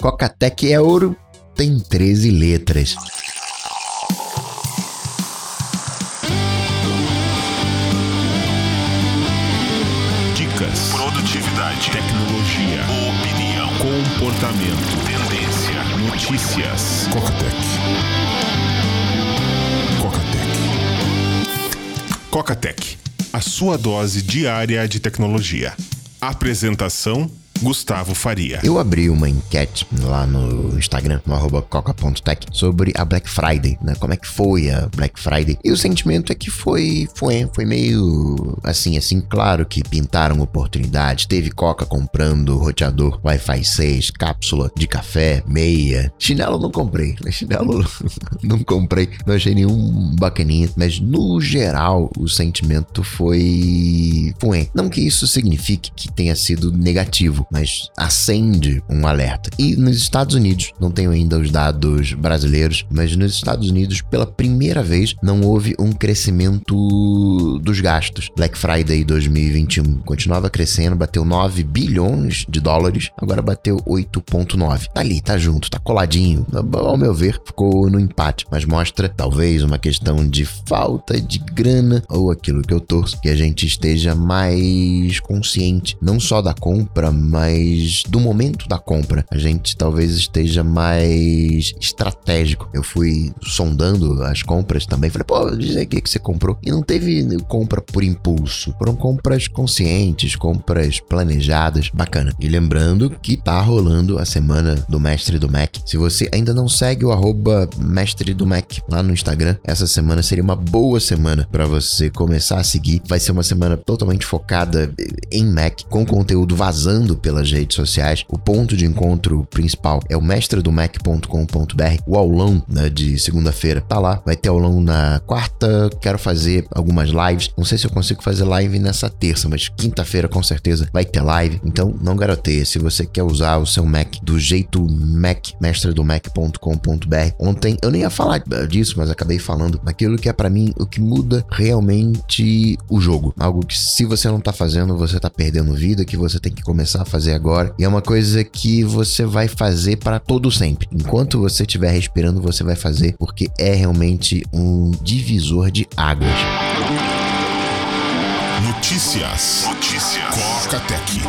Coca-Tech é ouro, tem 13 letras. Dicas, produtividade, tecnologia, opinião, comportamento, tendência, notícias. Coca-Tech. Coca-Tech. Coca-Tech, a sua dose diária de tecnologia. Apresentação Gustavo Faria. Eu abri uma enquete lá no Instagram, no arroba coca.tech, sobre a Black Friday, né? Como é que foi a Black Friday? E o sentimento é que foi, foi, foi meio assim, assim, claro que pintaram oportunidades. Teve Coca comprando roteador Wi-Fi 6, cápsula de café, meia. Chinelo não comprei, né? Chinelo não comprei, não achei nenhum bacaninha, mas no geral o sentimento foi, foi. Não que isso signifique que tenha sido negativo, mas acende um alerta. E nos Estados Unidos, não tenho ainda os dados brasileiros, mas nos Estados Unidos, pela primeira vez, não houve um crescimento dos gastos. Black Friday 2021 continuava crescendo, bateu 9 bilhões de dólares, agora bateu 8,9. Tá ali, tá junto, tá coladinho. Ao meu ver, ficou no empate, mas mostra talvez uma questão de falta de grana ou aquilo que eu torço, que a gente esteja mais consciente, não só da compra, mas mas do momento da compra, a gente talvez esteja mais estratégico. Eu fui sondando as compras também, falei, pô, diz aí o que, que você comprou. E não teve compra por impulso, foram compras conscientes, compras planejadas, bacana. E lembrando que tá rolando a semana do Mestre do Mac. Se você ainda não segue o arroba Mestre do Mac lá no Instagram, essa semana seria uma boa semana para você começar a seguir. Vai ser uma semana totalmente focada em Mac, com conteúdo vazando pelas redes sociais. O ponto de encontro principal é o mestredomac.com.br. O aulão né, de segunda-feira tá lá. Vai ter aulão na quarta. Quero fazer algumas lives. Não sei se eu consigo fazer live nessa terça, mas quinta-feira com certeza vai ter live. Então não garoteia. Se você quer usar o seu Mac do jeito Mac, mestredomac.com.br. Ontem eu nem ia falar disso, mas acabei falando aquilo que é para mim o que muda realmente o jogo. Algo que se você não tá fazendo, você tá perdendo vida, que você tem que começar a fazer fazer agora. E é uma coisa que você vai fazer para todo sempre. Enquanto você estiver respirando, você vai fazer porque é realmente um divisor de águas. Notícias. Notícias. Coca-Tech.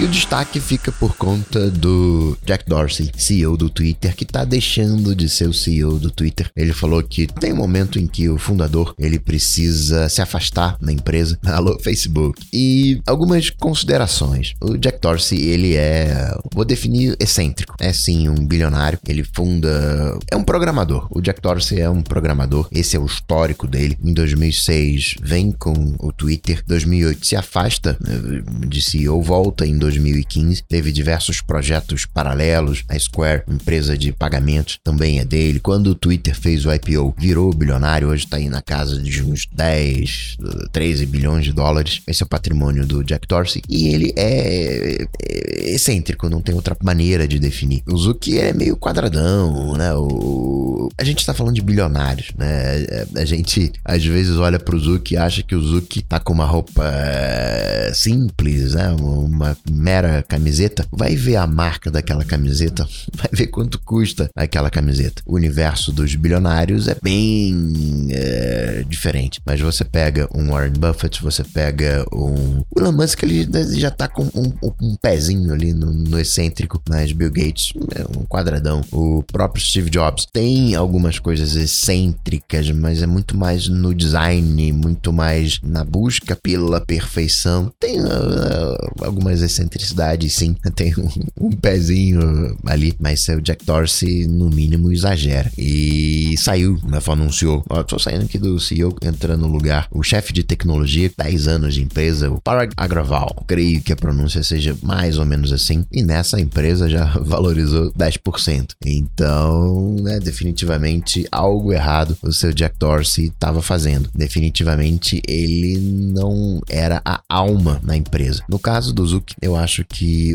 E o destaque fica por conta do Jack Dorsey, CEO do Twitter, que tá deixando de ser o CEO do Twitter. Ele falou que tem um momento em que o fundador ele precisa se afastar da empresa. Alô, Facebook. E algumas considerações. O Jack Dorsey, ele é, vou definir excêntrico. É sim um bilionário. Ele funda, é um programador. O Jack Dorsey é um programador. Esse é o histórico dele. Em 2006 vem com o Twitter. 2008 se afasta né, de CEO, volta em 2015. Teve diversos projetos paralelos. A Square, empresa de pagamentos, também é dele. Quando o Twitter fez o IPO, virou bilionário. Hoje está aí na casa de uns 10, 13 bilhões de dólares. Esse é o patrimônio do Jack Dorsey. E ele é, é excêntrico, não tem outra maneira de definir. O Zuki é meio quadradão, né? O... A gente está falando de bilionários, né? A gente às vezes olha pro Zuki e acha que o Zuki tá com uma roupa eh, simples, né? Uma mera camiseta, vai ver a marca daquela camiseta, vai ver quanto custa aquela camiseta. O universo dos bilionários é bem é, diferente, mas você pega um Warren Buffett, você pega um. O Elon Musk ele já tá com um, um pezinho ali no, no, excêntrico, mas Bill Gates é um quadradão. O próprio Steve Jobs tem algumas coisas excêntricas, mas é muito mais no design, muito mais na busca pela perfeição. Tem uh, algumas excêntricas excentricidade, sim. Tem um, um pezinho ali, mas o Jack Dorsey, no mínimo, exagera. E saiu, né? Anunciou. Ó, tô saindo aqui do CEO, entrando no lugar. O chefe de tecnologia, 10 anos de empresa, o Parag Agraval. Creio que a pronúncia seja mais ou menos assim, e nessa empresa já valorizou 10%. Então, né, definitivamente algo errado o seu Jack Dorsey estava fazendo. Definitivamente ele não era a alma na empresa. No caso do Zuck, eu acho que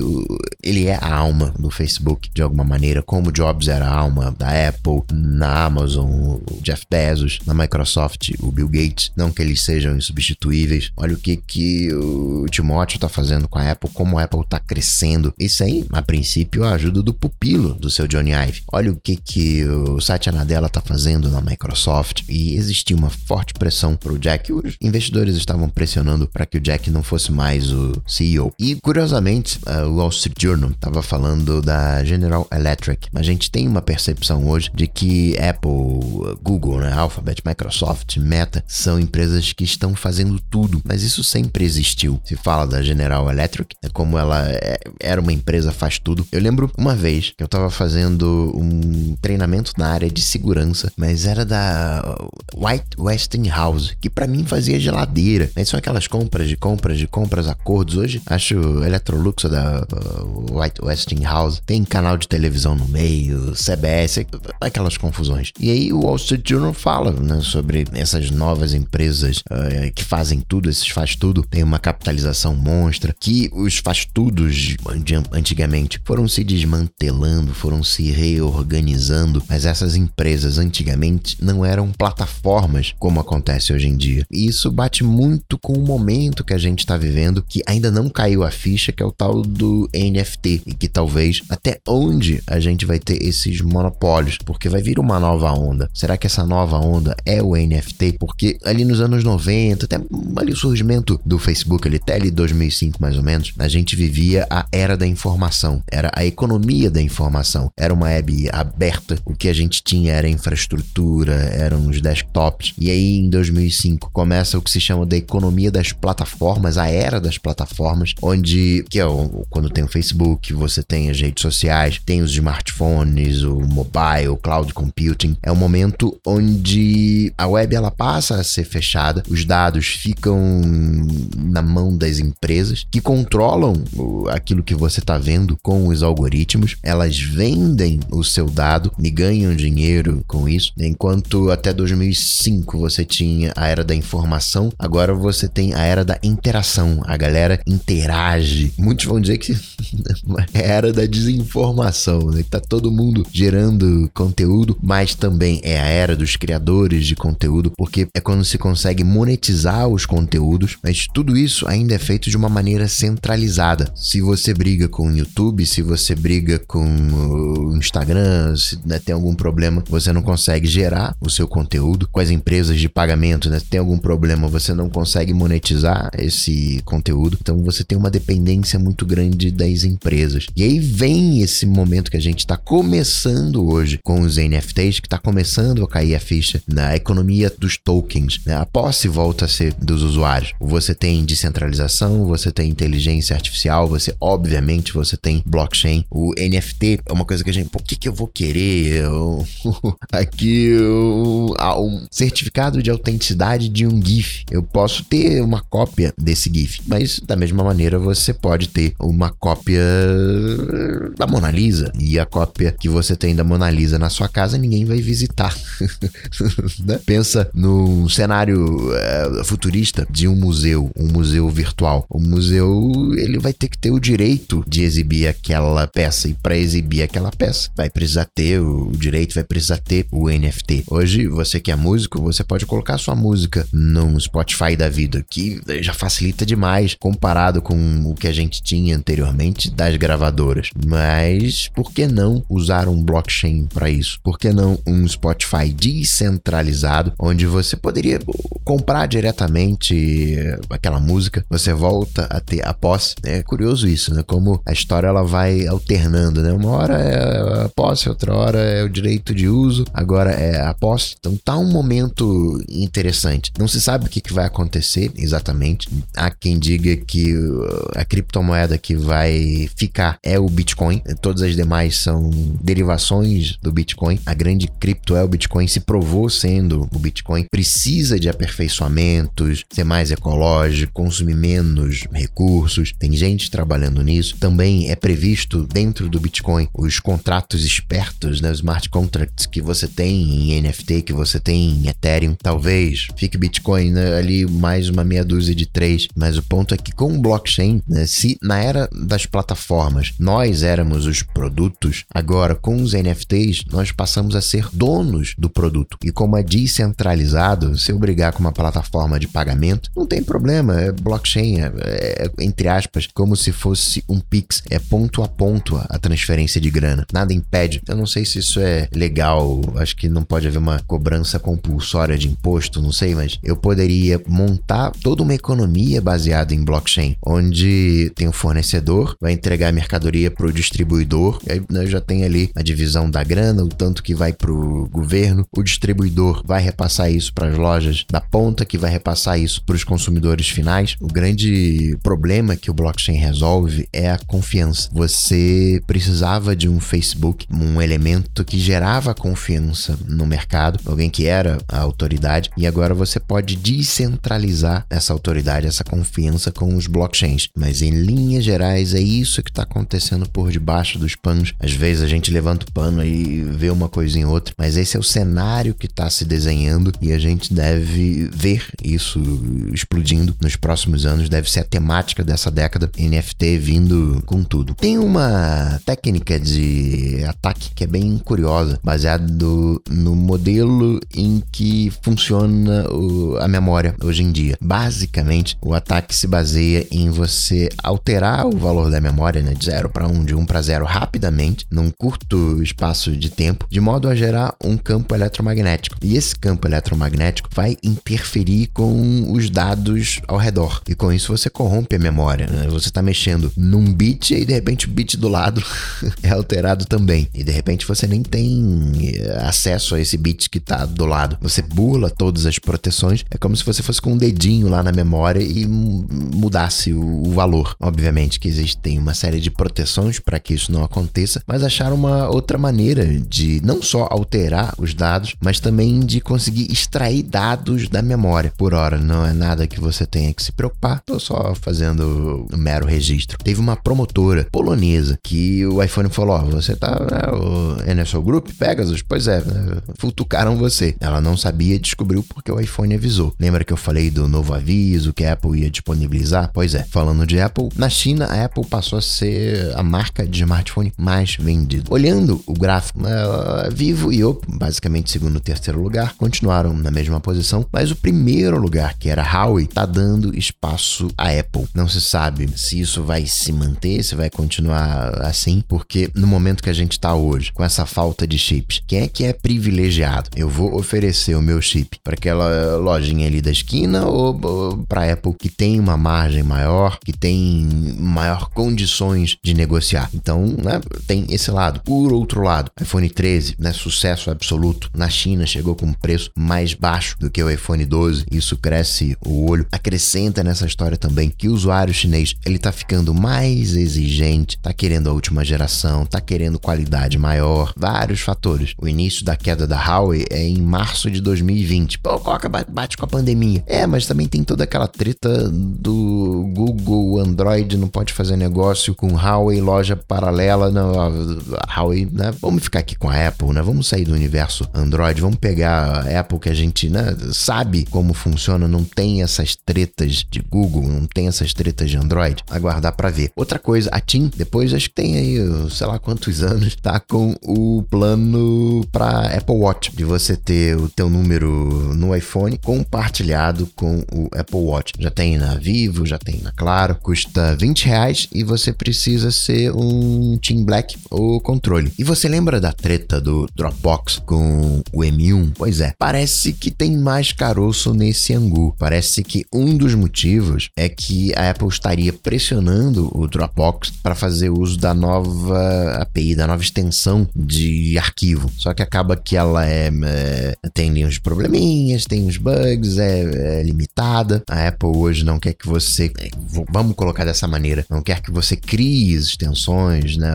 ele é a alma do Facebook de alguma maneira, como Jobs era a alma da Apple, na Amazon, o Jeff Bezos, na Microsoft, o Bill Gates. Não que eles sejam insubstituíveis. Olha o que, que o Timóteo está fazendo com a Apple, como a Apple está crescendo. Isso aí, a princípio, a ajuda do pupilo do seu Johnny Ive. Olha o que, que o Satya Nadella está fazendo na Microsoft. E existia uma forte pressão para o Jack. Os investidores estavam pressionando para que o Jack não fosse mais o CEO. E, curiosamente, o Wall Street Journal estava falando da General Electric. A gente tem uma percepção hoje de que Apple, Google, né, Alphabet, Microsoft, Meta são empresas que estão fazendo tudo, mas isso sempre existiu. Se fala da General Electric, é como ela é, era uma empresa faz tudo. Eu lembro uma vez que eu estava fazendo um treinamento na área de segurança, mas era da White Westinghouse, que para mim fazia geladeira. Mas são aquelas compras de compras de compras, acordos. Hoje acho Electrolux da uh, White Westinghouse. Tem canal de televisão no meio, CBS, aquelas confusões. E aí o Wall Street Journal fala né, sobre essas novas empresas uh, que fazem tudo, esses faz tudo, tem uma capitalização monstra, que os faz tudos antigamente foram se desmantelando, foram se reorganizando, mas essas empresas antigamente não eram plataformas como acontece hoje em dia. E isso bate muito com o momento que a gente está vivendo, que ainda não caiu a ficha, que é o tal do NFT, e que talvez até onde a gente vai ter esses monopólios, porque vai vir uma nova onda. Será que essa nova onda é o NFT? Porque ali nos anos 90, até ali o surgimento do Facebook, ali até ali 2005 mais ou menos, a gente vivia a era da informação, era a economia da informação, era uma web aberta, o que a gente tinha era infraestrutura, eram os desktops, e aí em 2005 começa o que se chama da economia das plataformas, a era das plataformas, onde, que é o, quando tem o Facebook, você tem as redes sociais, tem os smartphones, o mobile, o cloud computing, é um momento onde a web ela passa a ser fechada, os dados ficam na mão das empresas que controlam aquilo que você está vendo com os algoritmos, elas vendem o seu dado e ganham dinheiro com isso, enquanto até 2005 você tinha a era da informação, agora você tem a era da interação, a galera interage. Muitos vão dizer que é a era da desinformação, né? Tá todo mundo gerando conteúdo, mas também é a era dos criadores de conteúdo, porque é quando se consegue monetizar os conteúdos, mas tudo isso ainda é feito de uma maneira centralizada. Se você briga com o YouTube, se você briga com o Instagram, se né, tem algum problema, você não consegue gerar o seu conteúdo. Com as empresas de pagamento, né, tem algum problema, você não consegue monetizar esse conteúdo. Então você tem uma dependência muito grande das empresas. E aí vem esse momento que a gente está começando hoje com os NFTs, que está começando a cair a ficha na economia dos tokens. Né? A posse volta a ser dos usuários. Você tem descentralização, você tem inteligência artificial, você obviamente você tem blockchain. O NFT é uma coisa que a gente, por que, que eu vou querer aqui um, um certificado de autenticidade de um GIF? Eu posso ter uma cópia desse GIF, mas da mesma maneira você pode ter uma cópia da Mona Lisa e a cópia que você tem da Mona Lisa na sua casa ninguém vai visitar. né? Pensa num cenário é, futurista de um museu, um museu virtual. O museu ele vai ter que ter o direito de exibir aquela peça e para exibir aquela peça vai precisar ter o direito, vai precisar ter o NFT. Hoje você que é músico, você pode colocar sua música no Spotify da vida, que já facilita demais comparado com o que a gente tinha anteriormente das gravadoras. Mas por que não usar um blockchain para isso? Por que não um Spotify descentralizado onde você poderia comprar diretamente aquela música, você volta a ter a posse. É curioso isso, né? Como a história ela vai alternando, né? Uma hora é a posse, outra hora é o direito de uso, agora é a posse. Então tá um momento interessante. Não se sabe o que, vai acontecer exatamente. Há quem diga que uh, a criptomoeda que vai ficar é o Bitcoin. Todas as demais são derivações do Bitcoin. A grande cripto é o Bitcoin, se provou sendo o Bitcoin. Precisa de aperfeiçoamentos, ser mais ecológico, consumir menos recursos. Tem gente trabalhando trabalhando nisso. Também é previsto dentro do Bitcoin os contratos espertos, né, os smart contracts que você tem em NFT, que você tem em Ethereum. Talvez fique Bitcoin né, ali mais uma meia dúzia de três, mas o ponto é que com o blockchain, né, se na era das plataformas nós éramos os produtos, agora com os NFTs nós passamos a ser donos do produto. E como é descentralizado, se eu brigar com uma plataforma de pagamento, não tem problema, é blockchain, é, é, entre aspas, como se fosse um Pix, é ponto a ponto a transferência de grana. Nada impede. Eu não sei se isso é legal, acho que não pode haver uma cobrança compulsória de imposto, não sei, mas eu poderia montar toda uma economia baseada em blockchain, onde tem o fornecedor, vai entregar a mercadoria para o distribuidor, e aí né, já tem ali a divisão da grana, o tanto que vai para o governo, o distribuidor vai repassar isso para as lojas da ponta, que vai repassar isso para os consumidores finais. O grande problema que o blockchain resolve é a confiança. Você precisava de um Facebook, um elemento que gerava confiança no mercado, alguém que era a autoridade, e agora você pode descentralizar essa autoridade, essa confiança com os blockchains. Mas em linhas gerais é isso que está acontecendo por debaixo dos panos. Às vezes a gente levanta o pano e vê uma coisa em outra, mas esse é o cenário que está se desenhando e a gente deve ver isso explodindo nos próximos anos. Deve ser a temática dessa década NFT vindo com tudo. Tem uma técnica de ataque que é bem curiosa, baseado no modelo em que funciona a memória hoje em dia. Basicamente, o ataque se baseia em você alterar o valor da memória né, de 0 para 1, um, de 1 um para 0 rapidamente, num curto espaço de tempo, de modo a gerar um campo eletromagnético. E esse campo eletromagnético vai interferir com os dados ao redor. E com isso você corrompe a memória. Né? Você está mexendo num bit e de repente o bit do lado é alterado também. E de repente você nem tem eh, acesso a esse bit que está do lado. Você burla todas as proteções. É como se você fosse com um dedinho lá na memória e mudasse o, valor. Obviamente que existem uma série de proteções para que isso não aconteça, mas acharam uma outra maneira de não só alterar os dados, mas também de conseguir extrair dados da memória. Por hora, não é nada que você tenha que se preocupar, tô só fazendo um mero registro. Teve uma promotora polonesa que o iPhone falou: Ó, oh, você tá né, o NSO Group, Pegasus? Pois é, né, futucaram você. Ela não sabia, descobriu porque o iPhone avisou. Lembra que eu falei do novo aviso que a Apple ia disponibilizar? Pois é, falando de Apple, na China a Apple passou a ser a marca de smartphone mais vendida. Olhando o gráfico, uh, Vivo e Oppo, basicamente segundo e terceiro lugar, continuaram na mesma posição, mas o primeiro lugar, que era Huawei, tá dando espaço à Apple. Não se sabe se isso vai se manter, se vai continuar assim, porque no momento que a gente está hoje, com essa falta de chips, quem é que é privilegiado? Eu vou oferecer o meu chip para aquela lojinha ali da esquina ou, ou para Apple que tem uma margem maior, que tem maior condições de negociar. Então, né, tem esse lado. Por outro lado, iPhone 13, né, sucesso absoluto na China, chegou com um preço mais baixo do que o iPhone 12. Isso cresce o olho. Acrescenta nessa história também que o usuário chinês, ele tá ficando mais exigente, tá querendo a última geração, tá querendo qualidade maior, vários fatores. O início da queda da Huawei é em março de 2020. Pô, Coca bate com a pandemia. É, mas também tem toda aquela treta do Google, Android não pode fazer negócio com Huawei, loja paralela. Não, a Huawei, né? Vamos ficar aqui com a Apple, né? Vamos sair do universo Android, vamos pegar a Apple que a gente né, sabe como funciona, não tem essas tretas de Google, não tem essas tretas de Android. Aguardar para ver. Outra coisa, a TIM, depois acho que tem aí, sei lá quantos anos, tá com o plano para Apple Watch, de você ter o teu número no iPhone compartilhado com o Apple Watch. Já tem na Vivo, já tem na Claro, custa 20 reais e você precisa ser um Team Black ou controle. E você lembra da treta do Dropbox com o M1? Pois é, parece que tem mais caroço nesse angu. Parece que um dos motivos é que a Apple estaria pressionando o Dropbox para fazer uso da nova API, da nova extensão de arquivo. Só que acaba que ela é, é tem uns probleminhas, tem uns bugs, é, é, limitada. A Apple hoje não quer que você, é, vamos colocar dessa maneira, não quer que você crie extensões, né,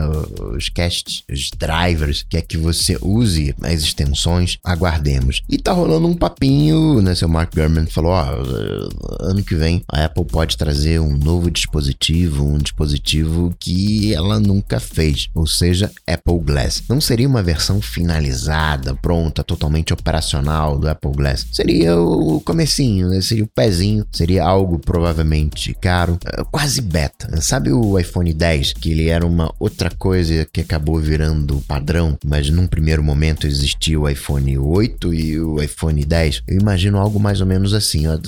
os caches, os drivers, quer que você use as extensões. Aguardemos. E tá rolando um papinho, né, seu Mark Gurman falou, ó, ano que vem a Apple pode trazer um novo dispositivo, um dispositivo que ela nunca fez, ou seja, Apple Glass. Não seria uma versão finalizada, pronta, totalmente operacional do Apple Glass. Seria o comecinho, né? seria o pezinho, seria algo provavelmente caro, quase beta. Sabe o iPhone 10, que ele era uma outra coisa que acabou virando padrão, mas num primeiro momento existia o iPhone 8 e o iPhone 10? Eu imagino algo mais ou menos assim, ó.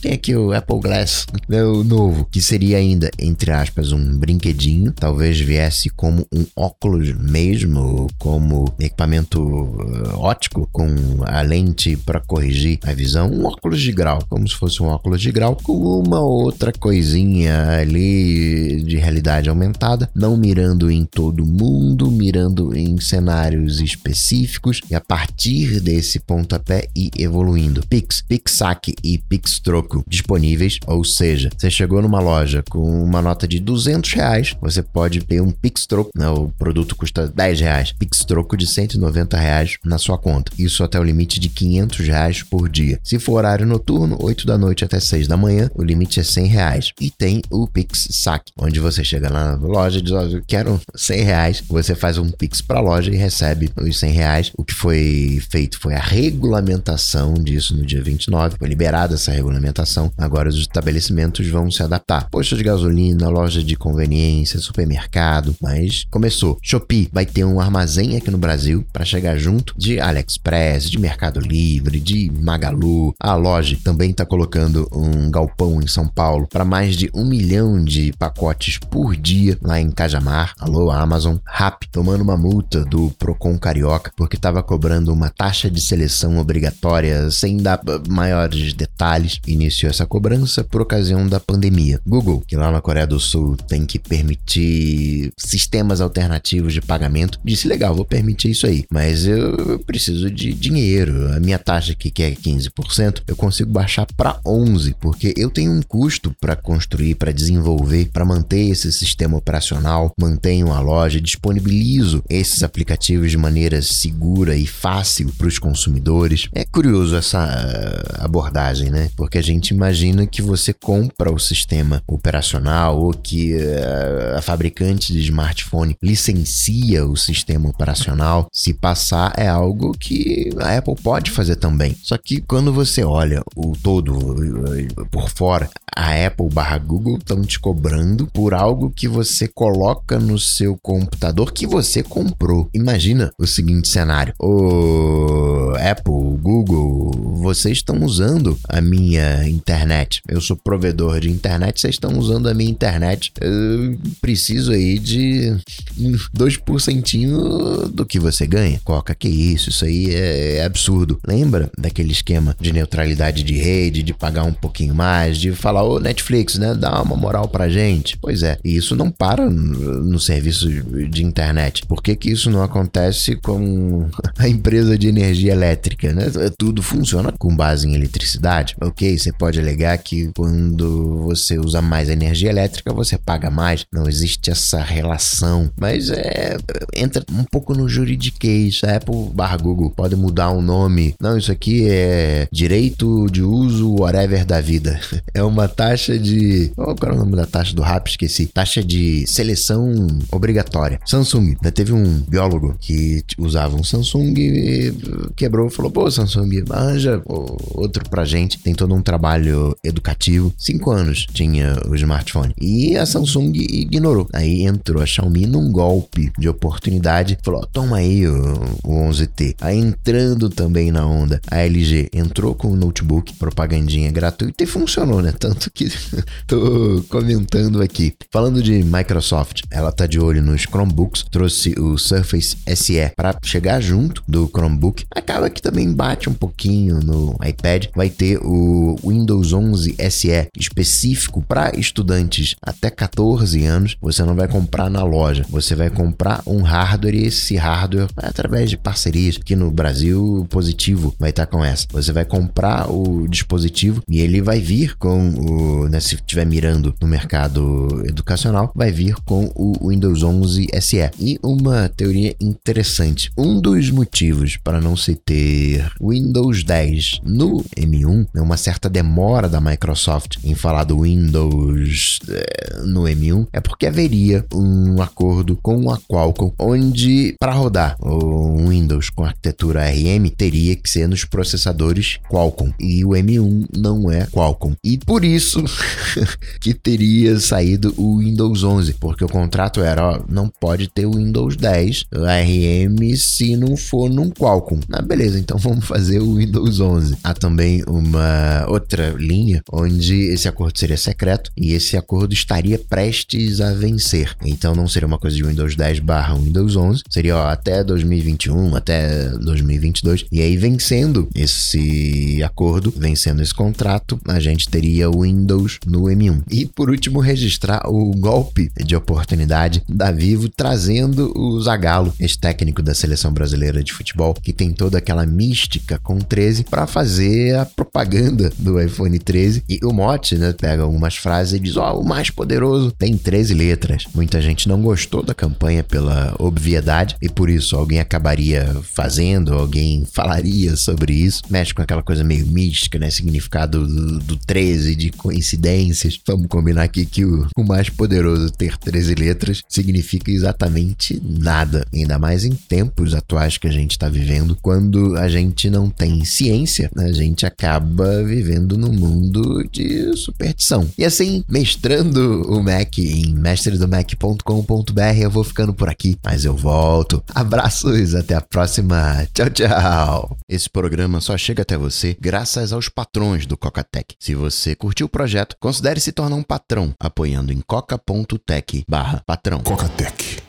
Tem aqui o Apple Glass, né, o novo, que seria ainda, entre aspas, um brinquedinho, talvez viesse como um óculos mesmo, como equipamento uh, ótico, com a lente para corrigir a visão, um óculos de grau, como se fosse um óculos de grau, com uma outra coisinha ali de realidade aumentada, não mirando em todo mundo, mirando em cenários específicos, e a partir desse pontapé e evoluindo. Pix, Pixac e Pixtroco disponíveis, ou seja, você chegou numa loja com uma nota de 200 reais, você pode ter um Pixtroco, né, o produto custa 10 reais, Pixtroco de 190 reais na sua conta. Isso até o limite de 500 reais por dia. Se for horário noturno, 8 da noite até 6 da manhã, o limite é 100 reais. E tem o Pix Saque, onde você chega na loja e diz, oh, eu quero 100 reais, você faz um Pix para a loja e recebe os 100 reais. O que foi feito foi a regulamentação disso no dia 29, foi liberada essa regulamentação. Agora os estabelecimentos vão se adaptar. Posto de gasolina, loja de conveniência, supermercado, mas começou. Shopee vai ter um armazém aqui no Brasil para chegar junto de AliExpress, de Mercado Livre, de Magalu. A loja também está colocando um galpão em São Paulo para mais de um milhão de pacotes por dia lá em Cajamar. Alô, Amazon. Rap tomando uma multa do Procon Carioca porque estava cobrando uma taxa de seleção obrigatória sem dar maiores detalhes. Iniciou essa cobrança por ocasião da pandemia. Google, que lá na Coreia do Sul tem que permitir sistemas alternativos de pagamento, disse legal, vou permitir isso aí, mas eu preciso de dinheiro. A minha taxa aqui que é 15%, eu consigo baixar para 11, porque eu tenho um custo para construir, para desenvolver, para manter esse sistema operacional, mantenho a loja, disponibilizo esses aplicativos de maneira segura e fácil para os consumidores. É curioso essa eh, abordagem, né? Porque a gente imagina que você compra o sistema operacional ou que uh, a fabricante de smartphone licencia o sistema operacional. Se passar, é algo que a Apple pode fazer também. Só que quando você olha o todo por fora, a Apple barra Google estão te cobrando por algo que você coloca no seu computador que você comprou. Imagina o seguinte cenário: o Apple, Google, vocês estão usando a minha internet. Eu sou provedor de internet, vocês estão usando a minha internet. Eu preciso aí de 2% do que você ganha. Coca, que isso? Isso aí é, é absurdo. Lembra daquele esquema de neutralidade de rede, de pagar um pouquinho mais, de falar, Netflix, né? Dá uma moral pra gente. Pois é, e isso não para no serviço de internet. Por que, que isso não acontece com a empresa de energia elétrica, né? Tudo funciona com base em eletricidade. Ok, você pode alegar que quando você usa mais energia elétrica, você paga mais. Não existe essa relação. Mas é. Entra um pouco no juridiquês. A Apple barra Google pode mudar o um nome. Não, isso aqui é direito de uso whatever da vida. É uma taxa de. Qual é o nome da taxa do RAP? Esqueci. Taxa de seleção obrigatória. Samsung. Já teve um biólogo que usava um Samsung e quebrou e falou: pô, Samsung, arranja outro pra gente. Tem todo um trabalho educativo. Cinco anos tinha o smartphone. E a Samsung ignorou. Aí entrou a Xiaomi num golpe de oportunidade. Falou: toma aí o, o 11T. Aí entrando também na onda, a LG entrou com o notebook, propagandinha gratuita e funcionou, né? Tanto que tô comentando aqui. Falando de Microsoft, ela tá de olho nos Chromebooks, trouxe o Surface SE para chegar junto do Chromebook. Acaba que também bate um pouquinho no iPad. Vai ter o Windows 11 SE específico para estudantes até 14 anos. Você não vai comprar na loja, você vai comprar um hardware e esse hardware através de parcerias aqui no Brasil positivo vai estar com essa. Você vai comprar o dispositivo e ele vai vir com né, se estiver mirando no mercado educacional, vai vir com o Windows 11 SE. E uma teoria interessante. Um dos motivos para não se ter Windows 10 no M1 é uma certa demora da Microsoft em falar do Windows é, no M1 é porque haveria um acordo com a Qualcomm onde para rodar o Windows com arquitetura ARM teria que ser nos processadores Qualcomm e o M1 não é Qualcomm. E por isso que teria saído o Windows 11, porque o contrato era, ó, não pode ter o Windows 10 ARM se não for num Qualcomm. Ah, beleza, então vamos fazer o Windows 11. Há também uma outra linha onde esse acordo seria secreto e esse acordo estaria prestes a vencer. Então não seria uma coisa de Windows 10 barra Windows 11, seria ó, até 2021, até 2022. E aí vencendo esse acordo, vencendo esse contrato, a gente teria o Windows no M1. E por último, registrar o golpe de oportunidade da Vivo trazendo o Zagallo, esse técnico da seleção brasileira de futebol, que tem toda aquela mística com o 13 para fazer a propaganda do iPhone 13. E o mote, né, pega algumas frases e diz: "Ó, oh, o mais poderoso tem 13 letras". Muita gente não gostou da campanha pela obviedade e por isso alguém acabaria fazendo, alguém falaria sobre isso. Mexe com aquela coisa meio mística, né, significado do, do 13 de coincidências. Vamos combinar aqui que o, o mais poderoso ter 13 letras significa exatamente nada, ainda mais em tempos atuais que a gente está vivendo, quando a gente não tem ciência, a gente acaba vivendo num mundo de superstição. E assim, mestrando o Mac em mestredomac.com.br, eu vou ficando por aqui, mas eu volto. Abraços, até a próxima. Tchau, tchau. Esse programa só chega até você graças aos patrões do Cocatec. Se você curtiu o projeto, considere se tornar um patrão apoiando em coca.tech/patrão. Cocatec